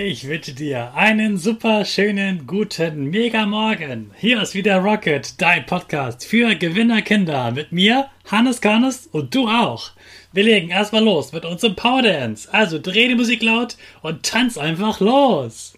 Ich wünsche dir einen super schönen guten Mega Morgen. Hier ist wieder Rocket, dein Podcast für Gewinnerkinder mit mir, Hannes Karnes und du auch. Wir legen erstmal los mit unserem Power Dance. Also dreh die Musik laut und tanz einfach los.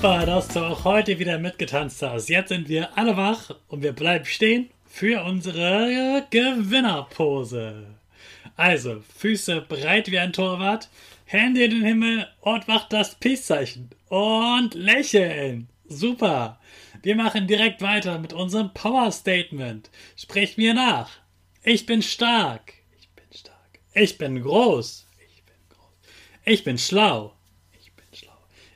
Super, dass du auch heute wieder mitgetanzt hast. Jetzt sind wir alle wach und wir bleiben stehen für unsere Gewinnerpose. Also, Füße breit wie ein Torwart, Hände in den Himmel und macht das Peace-Zeichen. Und lächeln. Super. Wir machen direkt weiter mit unserem Power-Statement. Sprich mir nach. Ich bin stark. Ich bin stark. Ich bin groß. Ich bin groß. Ich bin schlau.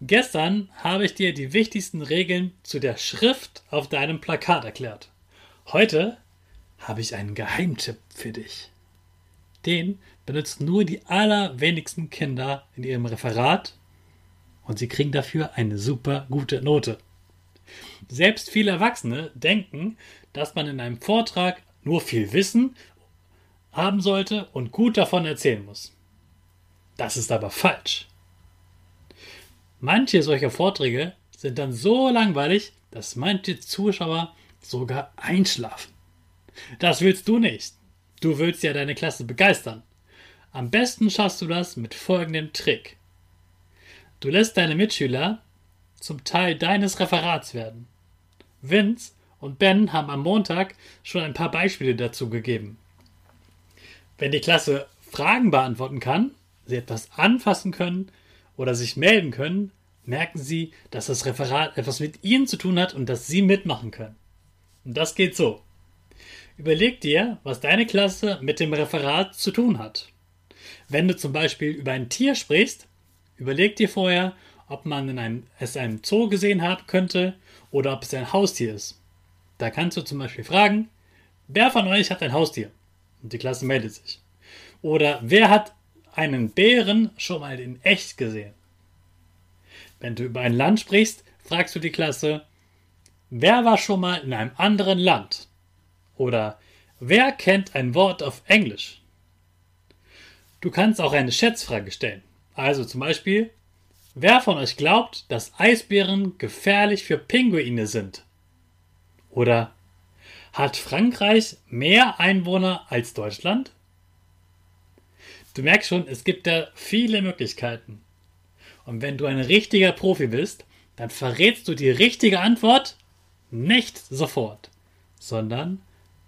Gestern habe ich dir die wichtigsten Regeln zu der Schrift auf deinem Plakat erklärt. Heute habe ich einen Geheimtipp für dich. Den benutzen nur die allerwenigsten Kinder in ihrem Referat und sie kriegen dafür eine super gute Note. Selbst viele Erwachsene denken, dass man in einem Vortrag nur viel Wissen haben sollte und gut davon erzählen muss. Das ist aber falsch. Manche solcher Vorträge sind dann so langweilig, dass manche Zuschauer sogar einschlafen. Das willst du nicht. Du willst ja deine Klasse begeistern. Am besten schaffst du das mit folgendem Trick. Du lässt deine Mitschüler zum Teil deines Referats werden. Vince und Ben haben am Montag schon ein paar Beispiele dazu gegeben. Wenn die Klasse Fragen beantworten kann, sie etwas anfassen können oder sich melden können, merken Sie, dass das Referat etwas mit Ihnen zu tun hat und dass Sie mitmachen können. Und das geht so. Überleg dir, was deine Klasse mit dem Referat zu tun hat. Wenn du zum Beispiel über ein Tier sprichst, überleg dir vorher, ob man in einem, es in einem Zoo gesehen haben könnte oder ob es ein Haustier ist. Da kannst du zum Beispiel fragen, wer von euch hat ein Haustier? Und die Klasse meldet sich. Oder wer hat einen Bären schon mal in echt gesehen? Wenn du über ein Land sprichst, fragst du die Klasse, wer war schon mal in einem anderen Land? Oder wer kennt ein Wort auf Englisch? Du kannst auch eine Schätzfrage stellen. Also zum Beispiel, wer von euch glaubt, dass Eisbären gefährlich für Pinguine sind? Oder hat Frankreich mehr Einwohner als Deutschland? Du merkst schon, es gibt da viele Möglichkeiten. Und wenn du ein richtiger Profi bist, dann verrätst du die richtige Antwort nicht sofort, sondern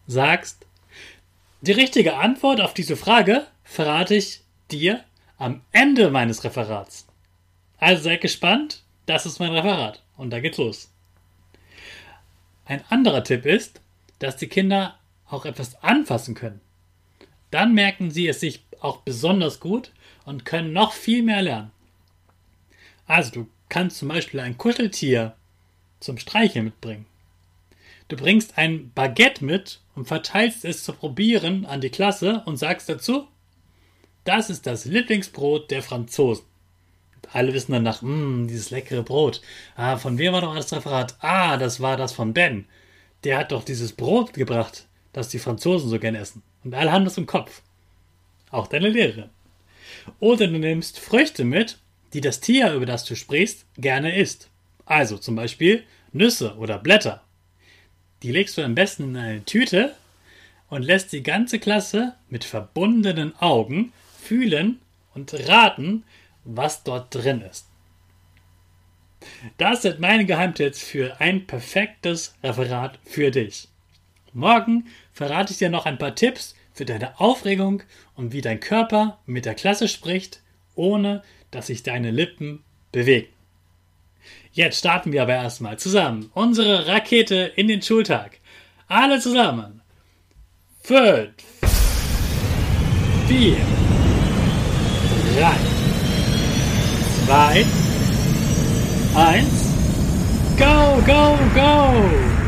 sagst, die richtige Antwort auf diese Frage verrate ich dir am Ende meines Referats. Also seid gespannt, das ist mein Referat und da geht's los. Ein anderer Tipp ist, dass die Kinder auch etwas anfassen können. Dann merken sie es sich auch besonders gut und können noch viel mehr lernen. Also du kannst zum Beispiel ein Kuscheltier zum Streicheln mitbringen. Du bringst ein Baguette mit und verteilst es zu probieren an die Klasse und sagst dazu, das ist das Lieblingsbrot der Franzosen. Alle wissen dann nach, mmm, dieses leckere Brot. Ah, von wem war doch das Referat? Ah, das war das von Ben. der hat doch dieses Brot gebracht, das die Franzosen so gern essen. Und alle haben das im Kopf. Auch deine Lehrerin. Oder du nimmst Früchte mit, die das Tier, über das du sprichst, gerne isst. Also zum Beispiel Nüsse oder Blätter. Die legst du am besten in eine Tüte und lässt die ganze Klasse mit verbundenen Augen fühlen und raten, was dort drin ist. Das sind meine Geheimtipps für ein perfektes Referat für dich. Morgen verrate ich dir noch ein paar Tipps für deine Aufregung und wie dein Körper mit der Klasse spricht, ohne dass sich deine Lippen bewegen. Jetzt starten wir aber erstmal zusammen unsere Rakete in den Schultag. Alle zusammen. Fünf, vier, drei, zwei, eins, go, go, go!